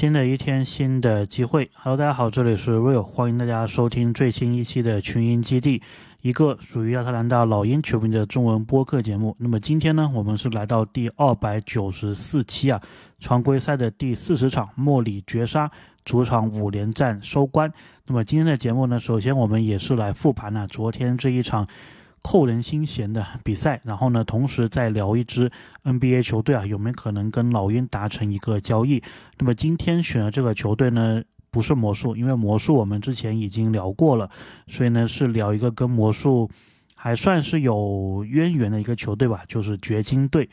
新的一天，新的机会。Hello，大家好，这里是 Real，欢迎大家收听最新一期的群英基地，一个属于亚特兰大老鹰球迷的中文播客节目。那么今天呢，我们是来到第二百九十四期啊，常规赛的第四十场，莫里绝杀，主场五连战收官。那么今天的节目呢，首先我们也是来复盘了昨天这一场。扣人心弦的比赛，然后呢，同时再聊一支 NBA 球队啊，有没有可能跟老鹰达成一个交易？那么今天选的这个球队呢，不是魔术，因为魔术我们之前已经聊过了，所以呢是聊一个跟魔术还算是有渊源的一个球队吧，就是掘金队。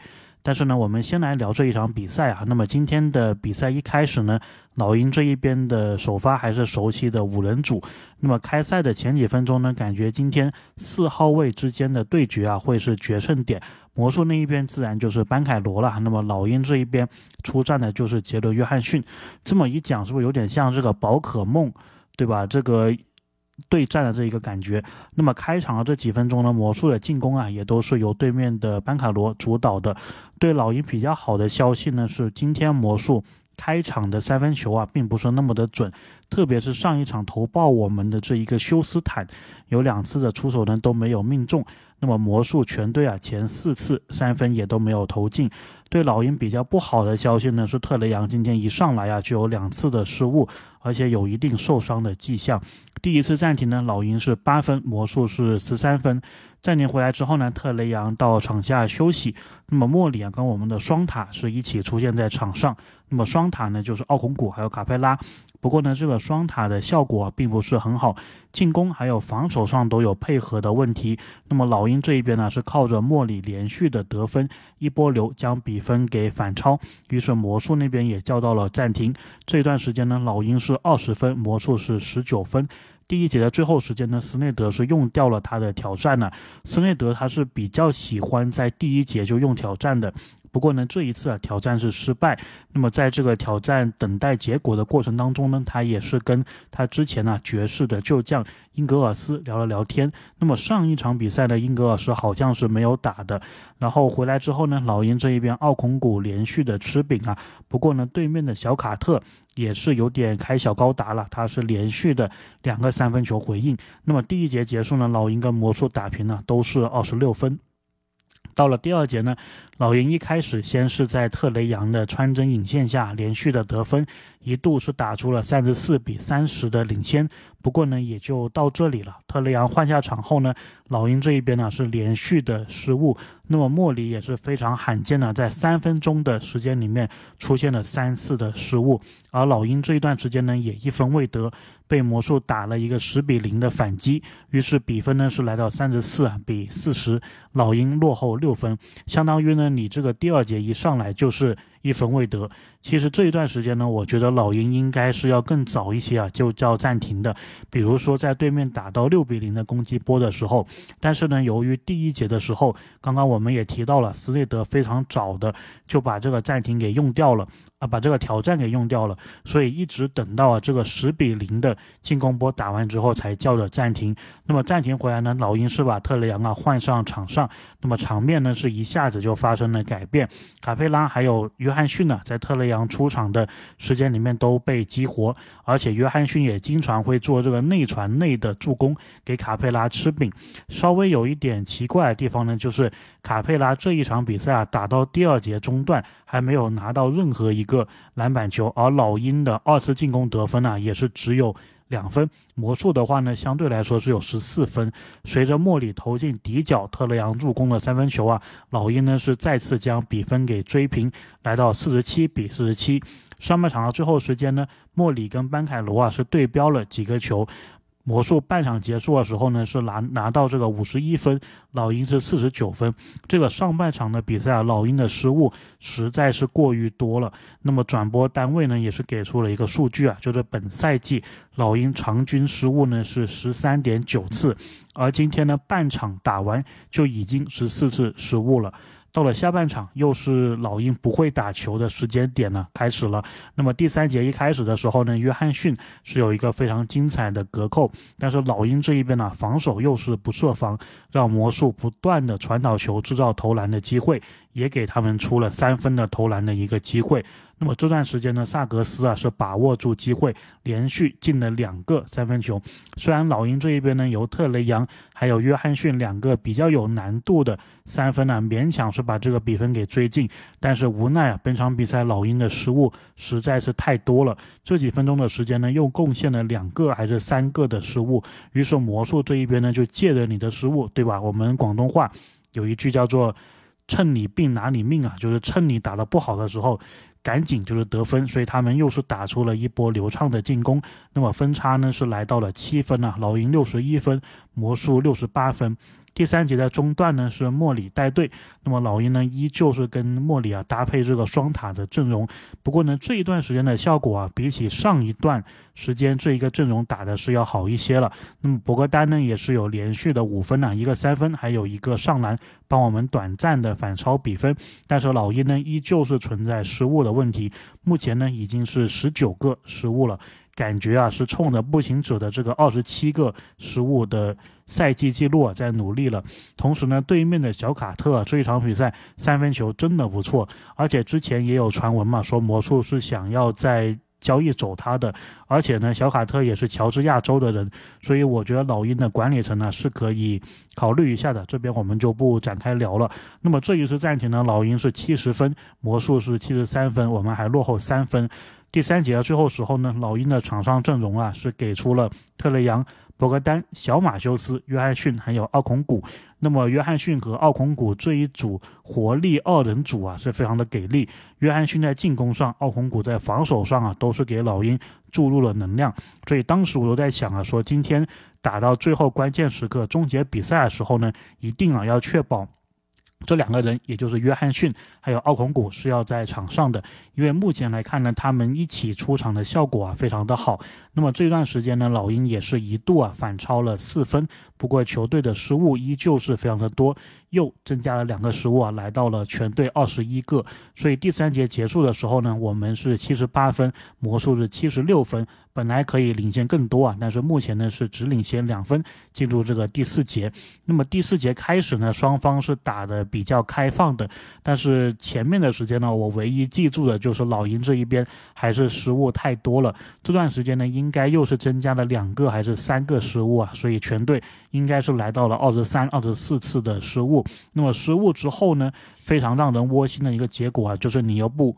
但是呢，我们先来聊这一场比赛啊。那么今天的比赛一开始呢，老鹰这一边的首发还是熟悉的五人组。那么开赛的前几分钟呢，感觉今天四号位之间的对决啊，会是决胜点。魔术那一边自然就是班凯罗了。那么老鹰这一边出战的就是杰伦约翰逊。这么一讲，是不是有点像这个宝可梦，对吧？这个。对战的这一个感觉，那么开场的这几分钟呢，魔术的进攻啊，也都是由对面的班卡罗主导的。对老鹰比较好的消息呢，是今天魔术开场的三分球啊，并不是那么的准，特别是上一场投爆我们的这一个休斯坦，有两次的出手呢都没有命中。那么魔术全队啊，前四次三分也都没有投进。对老鹰比较不好的消息呢，是特雷杨今天一上来啊，就有两次的失误，而且有一定受伤的迹象。第一次暂停呢，老鹰是八分，魔术是十三分。暂停回来之后呢，特雷杨到场下休息。那么莫里啊，跟我们的双塔是一起出现在场上。那么双塔呢，就是奥孔古还有卡佩拉。不过呢，这个双塔的效果并不是很好，进攻还有防守上都有配合的问题。那么老鹰这一边呢，是靠着莫里连续的得分，一波流将比分给反超。于是魔术那边也叫到了暂停。这段时间呢，老鹰是二十分，魔术是十九分。第一节的最后时间呢，斯内德是用掉了他的挑战呢。斯内德他是比较喜欢在第一节就用挑战的。不过呢，这一次啊挑战是失败。那么在这个挑战等待结果的过程当中呢，他也是跟他之前呢爵士的旧将英格尔斯聊了聊天。那么上一场比赛呢，英格尔斯好像是没有打的。然后回来之后呢，老鹰这一边奥孔古连续的吃饼啊。不过呢，对面的小卡特也是有点开小高达了，他是连续的两个三分球回应。那么第一节结束呢，老鹰跟魔术打平了，都是二十六分。到了第二节呢，老鹰一开始先是在特雷杨的穿针引线下连续的得分，一度是打出了三十四比三十的领先。不过呢，也就到这里了。特雷杨换下场后呢，老鹰这一边呢是连续的失误。那么莫里也是非常罕见的，在三分钟的时间里面出现了三次的失误。而老鹰这一段时间呢，也一分未得，被魔术打了一个十比零的反击。于是比分呢是来到三十四比四十，老鹰落后六分，相当于呢你这个第二节一上来就是。一分未得，其实这一段时间呢，我觉得老鹰应该是要更早一些啊，就叫暂停的。比如说在对面打到六比零的攻击波的时候，但是呢，由于第一节的时候，刚刚我们也提到了，斯内德非常早的就把这个暂停给用掉了。啊，把这个挑战给用掉了，所以一直等到啊这个十比零的进攻波打完之后才叫的暂停。那么暂停回来呢，老鹰是把特雷杨啊换上场上，那么场面呢是一下子就发生了改变。卡佩拉还有约翰逊呢，在特雷杨出场的时间里面都被激活，而且约翰逊也经常会做这个内传内的助攻，给卡佩拉吃饼。稍微有一点奇怪的地方呢，就是卡佩拉这一场比赛啊打到第二节中段还没有拿到任何一。个篮板球，而老鹰的二次进攻得分呢，也是只有两分。魔术的话呢，相对来说是有十四分。随着莫里投进底角，特雷杨助攻的三分球啊，老鹰呢是再次将比分给追平，来到四十七比四十七。上半场的最后时间呢，莫里跟班凯罗啊是对标了几个球。魔术半场结束的时候呢，是拿拿到这个五十一分，老鹰是四十九分。这个上半场的比赛啊，老鹰的失误实在是过于多了。那么转播单位呢，也是给出了一个数据啊，就是本赛季老鹰场均失误呢是十三点九次，而今天呢半场打完就已经十四次失误了。到了下半场，又是老鹰不会打球的时间点呢，开始了。那么第三节一开始的时候呢，约翰逊是有一个非常精彩的隔扣，但是老鹰这一边呢，防守又是不设防，让魔术不断的传导球，制造投篮的机会，也给他们出了三分的投篮的一个机会。那么这段时间呢，萨格斯啊是把握住机会，连续进了两个三分球。虽然老鹰这一边呢，由特雷杨还有约翰逊两个比较有难度的三分呢，勉强是把这个比分给追进，但是无奈啊，本场比赛老鹰的失误实在是太多了。这几分钟的时间呢，又贡献了两个还是三个的失误。于是魔术这一边呢，就借着你的失误，对吧？我们广东话有一句叫做。趁你病拿你命啊，就是趁你打得不好的时候，赶紧就是得分，所以他们又是打出了一波流畅的进攻。那么分差呢是来到了七分啊，老鹰六十一分，魔术六十八分。第三节的中段呢是莫里带队，那么老鹰呢依旧是跟莫里啊搭配这个双塔的阵容。不过呢这一段时间的效果啊，比起上一段时间这一个阵容打的是要好一些了。那么博格丹呢也是有连续的五分呢，一个三分，还有一个上篮，帮我们短暂的反超比分。但是老鹰呢依旧是存在失误的问题，目前呢已经是十九个失误了。感觉啊，是冲着步行者的这个二十七个失误的赛季记录啊在努力了。同时呢，对面的小卡特这一场比赛三分球真的不错，而且之前也有传闻嘛，说魔术是想要在交易走他的。而且呢，小卡特也是乔治亚州的人，所以我觉得老鹰的管理层呢是可以考虑一下的。这边我们就不展开聊了。那么这一次暂停呢，老鹰是七十分，魔术是七十三分，我们还落后三分。第三节最后时候呢，老鹰的场上阵容啊是给出了特雷杨、博格丹、小马修斯、约翰逊还有奥孔古。那么约翰逊和奥孔古这一组活力二人组啊是非常的给力。约翰逊在进攻上，奥孔古在防守上啊都是给老鹰注入了能量。所以当时我都在想啊，说今天打到最后关键时刻、终结比赛的时候呢，一定啊要确保。这两个人，也就是约翰逊还有奥孔古是要在场上的，因为目前来看呢，他们一起出场的效果啊非常的好。那么这段时间呢，老鹰也是一度啊反超了四分，不过球队的失误依旧是非常的多，又增加了两个失误啊，来到了全队二十一个。所以第三节结束的时候呢，我们是七十八分，魔术是七十六分。本来可以领先更多啊，但是目前呢是只领先两分，进入这个第四节。那么第四节开始呢，双方是打的比较开放的，但是前面的时间呢，我唯一记住的就是老鹰这一边还是失误太多了。这段时间呢，应该又是增加了两个还是三个失误啊，所以全队应该是来到了二十三、二十四次的失误。那么失误之后呢，非常让人窝心的一个结果啊，就是你又不。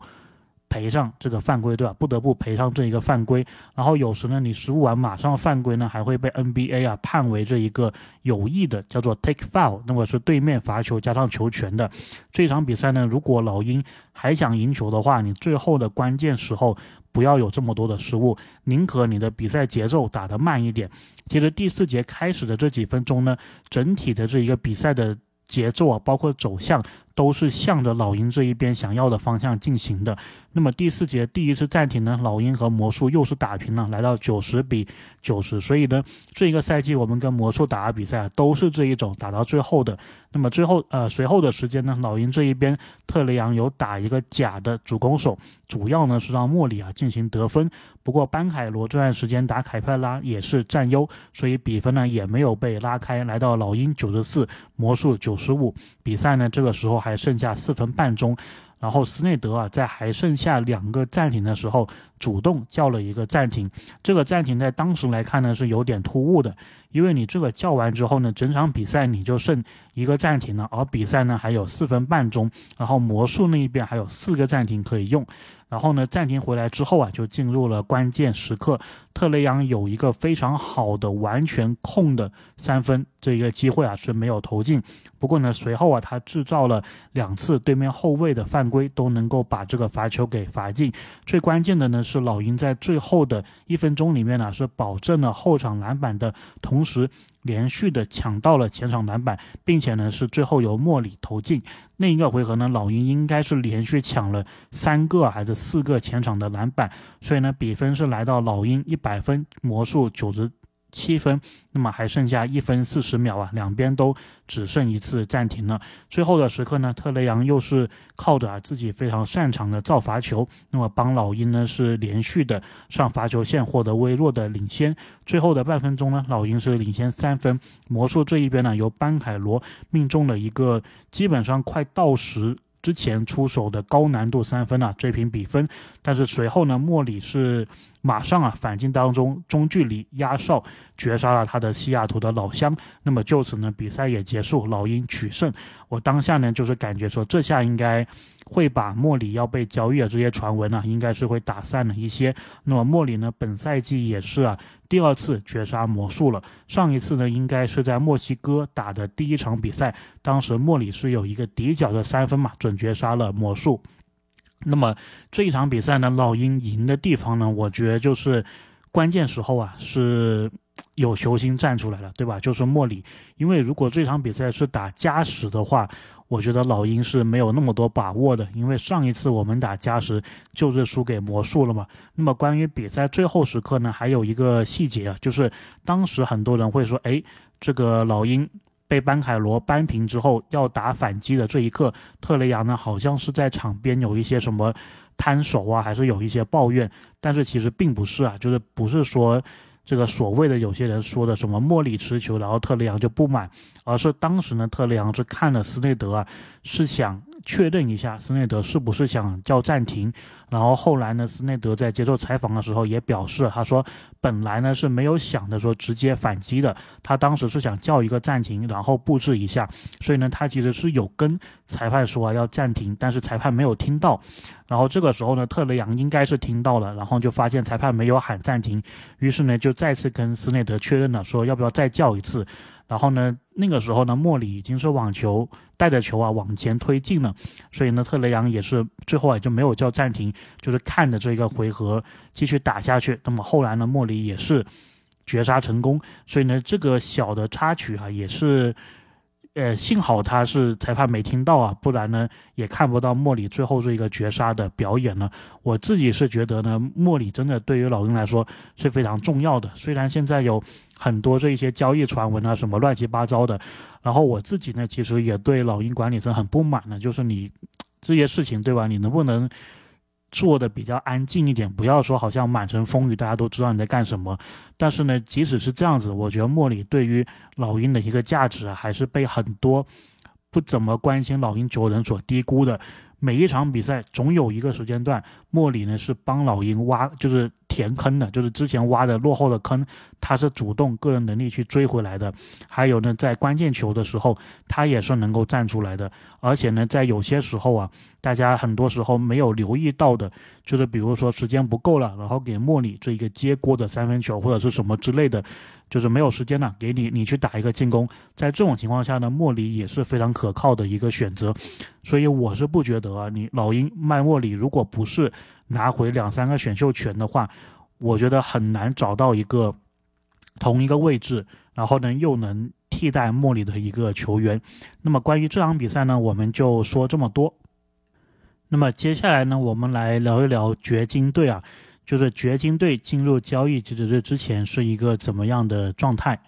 赔上这个犯规，对吧？不得不赔上这一个犯规。然后有时呢，你失误完马上犯规呢，还会被 NBA 啊判为这一个有意的，叫做 take foul，那么是对面罚球加上球权的。这场比赛呢，如果老鹰还想赢球的话，你最后的关键时候不要有这么多的失误，宁可你的比赛节奏打得慢一点。其实第四节开始的这几分钟呢，整体的这一个比赛的节奏啊，包括走向。都是向着老鹰这一边想要的方向进行的。那么第四节第一次暂停呢，老鹰和魔术又是打平了，来到九十比九十。所以呢，这一个赛季我们跟魔术打的比赛都是这一种打到最后的。那么最后呃随后的时间呢，老鹰这一边特雷杨有打一个假的主攻手，主要呢是让莫里啊进行得分。不过班凯罗这段时间打凯佩拉也是占优，所以比分呢也没有被拉开，来到老鹰九十四，魔术九十五。比赛呢这个时候还。还剩下四分半钟，然后斯内德啊，在还剩下两个暂停的时候，主动叫了一个暂停。这个暂停在当时来看呢，是有点突兀的，因为你这个叫完之后呢，整场比赛你就剩一个暂停了，而比赛呢还有四分半钟，然后魔术那一边还有四个暂停可以用。然后呢，暂停回来之后啊，就进入了关键时刻。特雷杨有一个非常好的完全控的三分这一个机会啊，是没有投进。不过呢，随后啊，他制造了两次对面后卫的犯规，都能够把这个罚球给罚进。最关键的呢，是老鹰在最后的一分钟里面呢，是保证了后场篮板的同时，连续的抢到了前场篮板，并且呢，是最后由莫里投进。另一个回合呢，老鹰应该是连续抢了三个还是四个前场的篮板，所以呢，比分是来到老鹰一百分，魔术九十。七分，那么还剩下一分四十秒啊，两边都只剩一次暂停了。最后的时刻呢，特雷杨又是靠着啊自己非常擅长的造罚球，那么帮老鹰呢是连续的上罚球线获得微弱的领先。最后的半分钟呢，老鹰是领先三分。魔术这一边呢，由班凯罗命中了一个基本上快到时。之前出手的高难度三分啊追平比分，但是随后呢，莫里是马上啊反进当中中距离压哨绝杀了他的西雅图的老乡。那么就此呢，比赛也结束，老鹰取胜。我当下呢就是感觉说，这下应该会把莫里要被交易的这些传闻呢，应该是会打散了一些。那么莫里呢，本赛季也是啊第二次绝杀魔术了。上一次呢，应该是在墨西哥打的第一场比赛，当时莫里是有一个底角的三分嘛，准绝杀了魔术。那么这一场比赛呢，老鹰赢的地方呢，我觉得就是关键时候啊，是有球星站出来了，对吧？就是莫里，因为如果这场比赛是打加时的话，我觉得老鹰是没有那么多把握的，因为上一次我们打加时就是输给魔术了嘛。那么关于比赛最后时刻呢，还有一个细节啊，就是当时很多人会说，哎，这个老鹰。被班凯罗扳平之后，要打反击的这一刻，特雷杨呢好像是在场边有一些什么摊手啊，还是有一些抱怨，但是其实并不是啊，就是不是说这个所谓的有些人说的什么莫里持球，然后特雷杨就不满，而是当时呢特雷杨是看了斯内德啊，是想。确认一下斯内德是不是想叫暂停，然后后来呢，斯内德在接受采访的时候也表示，他说本来呢是没有想着说直接反击的，他当时是想叫一个暂停，然后布置一下，所以呢，他其实是有跟裁判说要暂停，但是裁判没有听到，然后这个时候呢，特雷杨应该是听到了，然后就发现裁判没有喊暂停，于是呢就再次跟斯内德确认了，说要不要再叫一次。然后呢，那个时候呢，莫里已经是网球带着球啊往前推进了，所以呢，特雷杨也是最后也就没有叫暂停，就是看着这个回合继续打下去。那么后来呢，莫里也是绝杀成功，所以呢，这个小的插曲啊，也是。呃，幸好他是裁判没听到啊，不然呢也看不到莫里最后这一个绝杀的表演了。我自己是觉得呢，莫里真的对于老鹰来说是非常重要的。虽然现在有很多这一些交易传闻啊，什么乱七八糟的，然后我自己呢，其实也对老鹰管理层很不满呢，就是你这些事情对吧？你能不能？做的比较安静一点，不要说好像满城风雨，大家都知道你在干什么。但是呢，即使是这样子，我觉得莫里对于老鹰的一个价值，还是被很多不怎么关心老鹰球人所低估的。每一场比赛总有一个时间段，莫里呢是帮老鹰挖，就是填坑的，就是之前挖的落后的坑，他是主动个人能力去追回来的。还有呢，在关键球的时候，他也是能够站出来的。而且呢，在有些时候啊，大家很多时候没有留意到的，就是比如说时间不够了，然后给莫里这一个接锅的三分球或者是什么之类的。就是没有时间了，给你你去打一个进攻，在这种情况下呢，莫里也是非常可靠的一个选择，所以我是不觉得啊，你老鹰卖莫里，如果不是拿回两三个选秀权的话，我觉得很难找到一个同一个位置，然后呢又能替代莫里的一个球员。那么关于这场比赛呢，我们就说这么多。那么接下来呢，我们来聊一聊掘金队啊。就是掘金队进入交易截止日之前是一个怎么样的状态？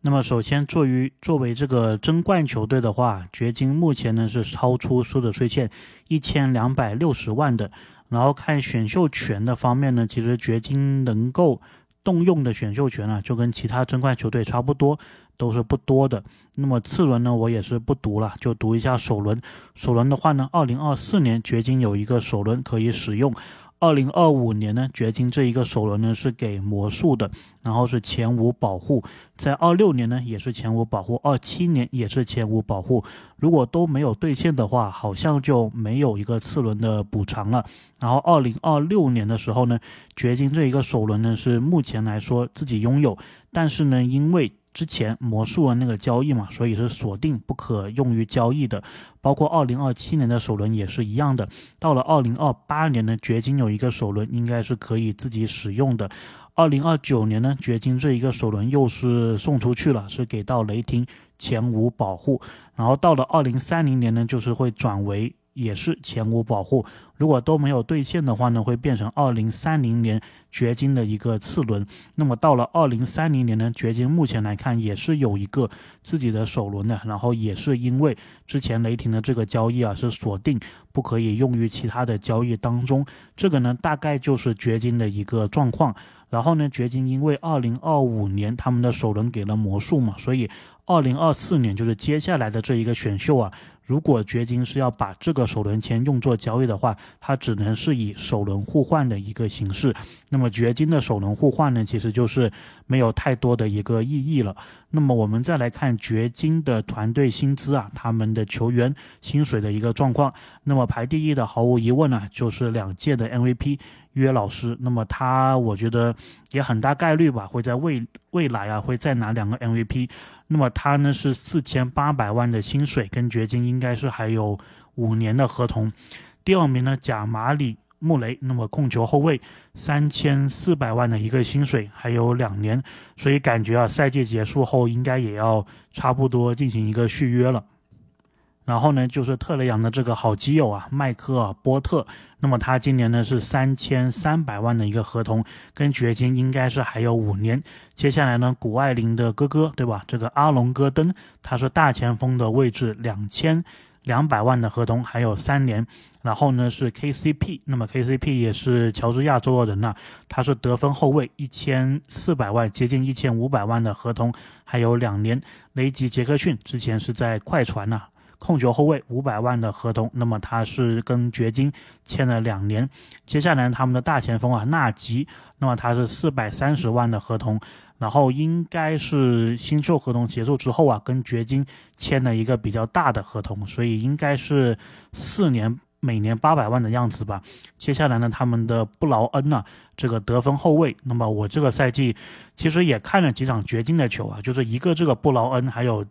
那么首先，作为作为这个争冠球队的话，掘金目前呢是超出所得税欠一千两百六十万的。然后看选秀权的方面呢，其实掘金能够动用的选秀权啊，就跟其他争冠球队差不多，都是不多的。那么次轮呢，我也是不读了，就读一下首轮。首轮的话呢，二零二四年掘金有一个首轮可以使用。二零二五年呢，掘金这一个首轮呢是给魔术的，然后是前五保护，在二六年呢也是前五保护，二七年也是前五保护。如果都没有兑现的话，好像就没有一个次轮的补偿了。然后二零二六年的时候呢，掘金这一个首轮呢是目前来说自己拥有，但是呢因为之前魔术的那个交易嘛，所以是锁定不可用于交易的。包括二零二七年的首轮也是一样的。到了二零二八年呢，掘金有一个首轮应该是可以自己使用的。二零二九年呢，掘金这一个首轮又是送出去了，是给到雷霆前五保护。然后到了二零三零年呢，就是会转为。也是前五保护，如果都没有兑现的话呢，会变成二零三零年掘金的一个次轮。那么到了二零三零年呢，掘金目前来看也是有一个自己的首轮的，然后也是因为之前雷霆的这个交易啊是锁定不可以用于其他的交易当中，这个呢大概就是掘金的一个状况。然后呢，掘金因为二零二五年他们的首轮给了魔术嘛，所以二零二四年就是接下来的这一个选秀啊。如果掘金是要把这个首轮签用作交易的话，它只能是以首轮互换的一个形式。那么掘金的首轮互换呢，其实就是没有太多的一个意义了。那么我们再来看掘金的团队薪资啊，他们的球员薪水的一个状况。那么排第一的毫无疑问呢，就是两届的 MVP 约老师。那么他我觉得也很大概率吧，会在未未来啊会再拿两个 MVP。那么他呢是四千八百万的薪水，跟掘金应该是还有五年的合同。第二名呢，贾马里穆雷，那么控球后卫三千四百万的一个薪水，还有两年，所以感觉啊，赛季结束后应该也要差不多进行一个续约了。然后呢，就是特雷杨的这个好基友啊，麦克尔波特。那么他今年呢是三千三百万的一个合同，跟掘金应该是还有五年。接下来呢，谷爱凌的哥哥，对吧？这个阿隆戈登，他是大前锋的位置，两千两百万的合同，还有三年。然后呢是 KCP，那么 KCP 也是乔治亚州的人呐，他是得分后卫，一千四百万，接近一千五百万的合同，还有两年。雷吉杰克逊之前是在快船呐。控球后卫五百万的合同，那么他是跟掘金签了两年。接下来他们的大前锋啊纳吉，那么他是四百三十万的合同，然后应该是新秀合同结束之后啊，跟掘金签了一个比较大的合同，所以应该是四年，每年八百万的样子吧。接下来呢，他们的布劳恩呢，这个得分后卫，那么我这个赛季其实也看了几场掘金的球啊，就是一个这个布劳恩还有。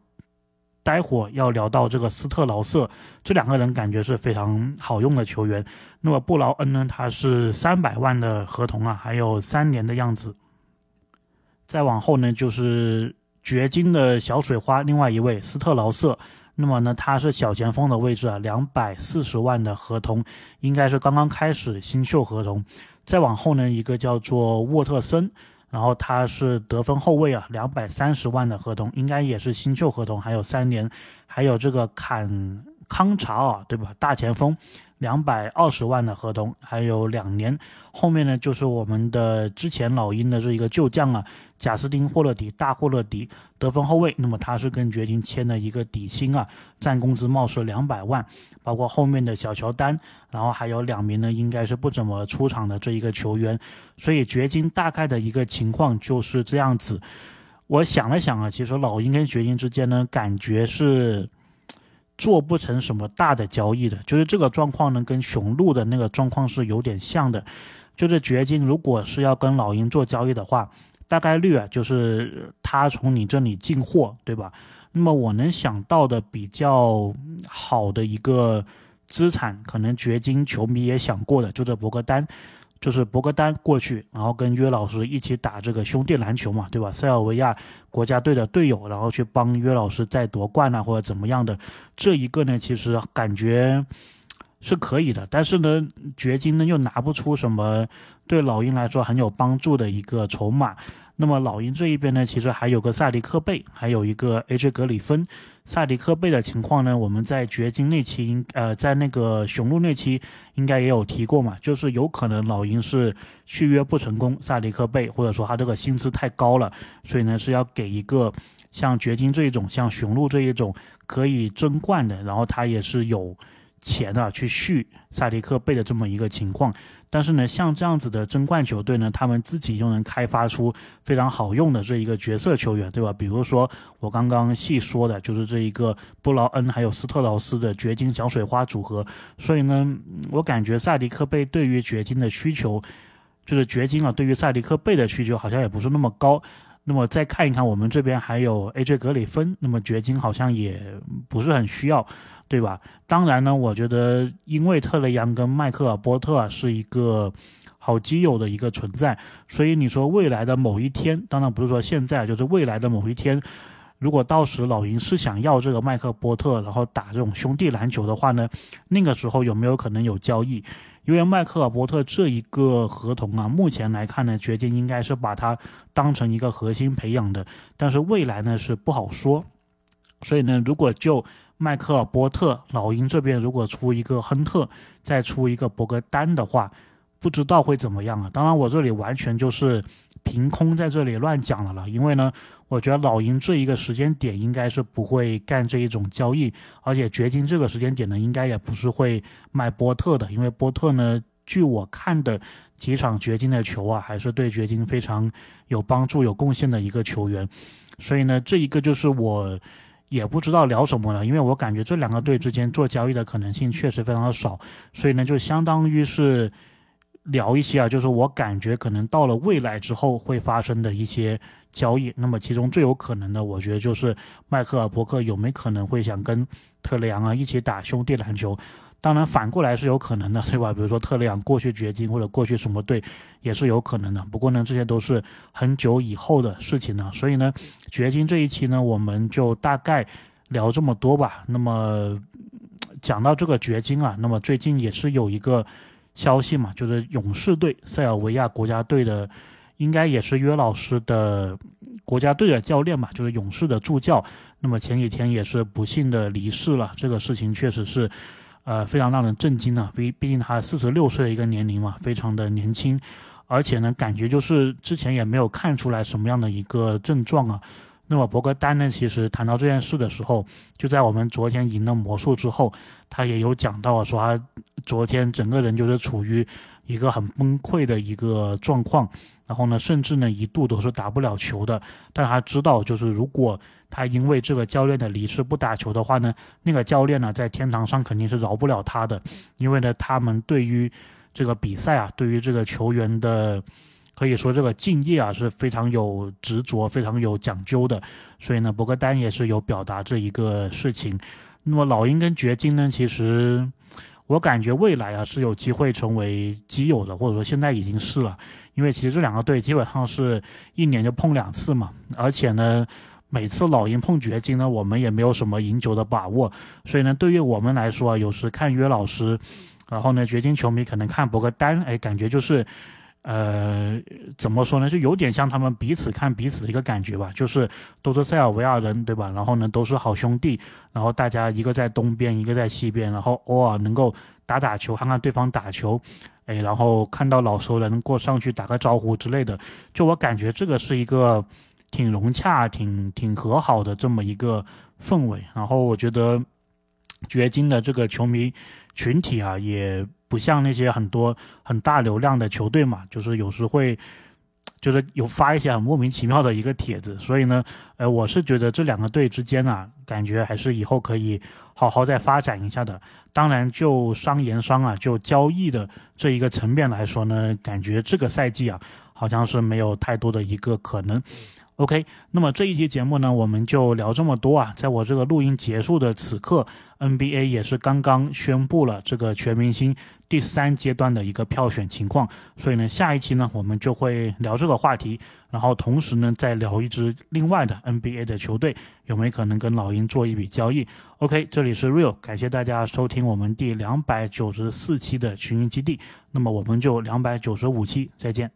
待会要聊到这个斯特劳瑟，这两个人感觉是非常好用的球员。那么布劳恩呢，他是三百万的合同啊，还有三年的样子。再往后呢，就是掘金的小水花，另外一位斯特劳瑟。那么呢，他是小前锋的位置啊，两百四十万的合同，应该是刚刚开始新秀合同。再往后呢，一个叫做沃特森。然后他是得分后卫啊，两百三十万的合同，应该也是新秀合同，还有三年。还有这个坎康查尔，对吧？大前锋。两百二十万的合同，还有两年。后面呢，就是我们的之前老鹰的这一个旧将啊，贾斯汀·霍勒迪，大霍勒迪，得分后卫。那么他是跟掘金签了一个底薪啊，占工资貌似两百万。包括后面的小乔丹，然后还有两名呢，应该是不怎么出场的这一个球员。所以掘金大概的一个情况就是这样子。我想了想啊，其实老鹰跟掘金之间呢，感觉是。做不成什么大的交易的，就是这个状况呢，跟雄鹿的那个状况是有点像的。就是掘金如果是要跟老鹰做交易的话，大概率啊，就是他从你这里进货，对吧？那么我能想到的比较好的一个资产，可能掘金球迷也想过的，就这博格丹。就是博格丹过去，然后跟约老师一起打这个兄弟篮球嘛，对吧？塞尔维亚国家队的队友，然后去帮约老师再夺冠啊，或者怎么样的，这一个呢，其实感觉是可以的。但是呢，掘金呢又拿不出什么对老鹰来说很有帮助的一个筹码。那么老鹰这一边呢，其实还有个萨迪克贝，还有一个 AJ 格里芬。萨迪克贝的情况呢，我们在掘金那期，呃，在那个雄鹿那期应该也有提过嘛，就是有可能老鹰是续约不成功，萨迪克贝或者说他这个薪资太高了，所以呢是要给一个像掘金这一种，像雄鹿这一种可以争冠的，然后他也是有钱啊去续萨迪克贝的这么一个情况。但是呢，像这样子的争冠球队呢，他们自己又能开发出非常好用的这一个角色球员，对吧？比如说我刚刚细说的，就是这一个布劳恩还有斯特劳斯的掘金小水花组合。所以呢，我感觉萨迪克贝对于掘金的需求，就是掘金啊，对于萨迪克贝的需求好像也不是那么高。那么再看一看我们这边还有 AJ 格里芬，那么掘金好像也不是很需要。对吧？当然呢，我觉得因为特雷杨跟迈克尔波特啊是一个好基友的一个存在，所以你说未来的某一天，当然不是说现在，就是未来的某一天，如果到时老鹰是想要这个迈克尔波特，然后打这种兄弟篮球的话呢，那个时候有没有可能有交易？因为迈克尔伯特这一个合同啊，目前来看呢，掘金应该是把它当成一个核心培养的，但是未来呢是不好说。所以呢，如果就迈克尔伯特，老鹰这边如果出一个亨特，再出一个博格丹的话，不知道会怎么样啊？当然，我这里完全就是凭空在这里乱讲了了，因为呢，我觉得老鹰这一个时间点应该是不会干这一种交易，而且掘金这个时间点呢，应该也不是会卖波特的，因为波特呢，据我看的几场掘金的球啊，还是对掘金非常有帮助、有贡献的一个球员，所以呢，这一个就是我也不知道聊什么了，因为我感觉这两个队之间做交易的可能性确实非常的少，所以呢，就相当于是。聊一些啊，就是我感觉可能到了未来之后会发生的一些交易。那么其中最有可能的，我觉得就是迈克尔伯克有没有可能会想跟特雷杨啊一起打兄弟篮球？当然反过来是有可能的，对吧？比如说特雷杨过去掘金或者过去什么队也是有可能的。不过呢，这些都是很久以后的事情了。所以呢，掘金这一期呢，我们就大概聊这么多吧。那么讲到这个掘金啊，那么最近也是有一个。消息嘛，就是勇士队塞尔维亚国家队的，应该也是约老师的国家队的教练嘛，就是勇士的助教。那么前几天也是不幸的离世了，这个事情确实是，呃，非常让人震惊啊。毕毕竟他四十六岁的一个年龄嘛，非常的年轻，而且呢，感觉就是之前也没有看出来什么样的一个症状啊。那么博格丹呢？其实谈到这件事的时候，就在我们昨天赢了魔术之后，他也有讲到说他昨天整个人就是处于一个很崩溃的一个状况，然后呢，甚至呢一度都是打不了球的。但他知道，就是如果他因为这个教练的离世不打球的话呢，那个教练呢在天堂上肯定是饶不了他的，因为呢他们对于这个比赛啊，对于这个球员的。可以说这个敬业啊是非常有执着、非常有讲究的，所以呢，博格丹也是有表达这一个事情。那么老鹰跟掘金呢，其实我感觉未来啊是有机会成为基友的，或者说现在已经是了，因为其实这两个队基本上是一年就碰两次嘛，而且呢，每次老鹰碰掘金呢，我们也没有什么赢球的把握，所以呢，对于我们来说啊，有时看约老师，然后呢，掘金球迷可能看博格丹，哎，感觉就是。呃，怎么说呢？就有点像他们彼此看彼此的一个感觉吧，就是都是塞尔维亚人，对吧？然后呢，都是好兄弟，然后大家一个在东边，一个在西边，然后偶尔能够打打球，看看对方打球，哎，然后看到老熟人过上去打个招呼之类的，就我感觉这个是一个挺融洽、挺挺和好的这么一个氛围。然后我觉得掘金的这个球迷群体啊，也。不像那些很多很大流量的球队嘛，就是有时会，就是有发一些很莫名其妙的一个帖子，所以呢，呃，我是觉得这两个队之间啊，感觉还是以后可以好好再发展一下的。当然，就商言商啊，就交易的这一个层面来说呢，感觉这个赛季啊，好像是没有太多的一个可能。OK，那么这一期节目呢，我们就聊这么多啊。在我这个录音结束的此刻，NBA 也是刚刚宣布了这个全明星第三阶段的一个票选情况，所以呢，下一期呢，我们就会聊这个话题，然后同时呢，再聊一支另外的 NBA 的球队有没有可能跟老鹰做一笔交易。OK，这里是 Real，感谢大家收听我们第两百九十四期的群英基地，那么我们就两百九十五期再见。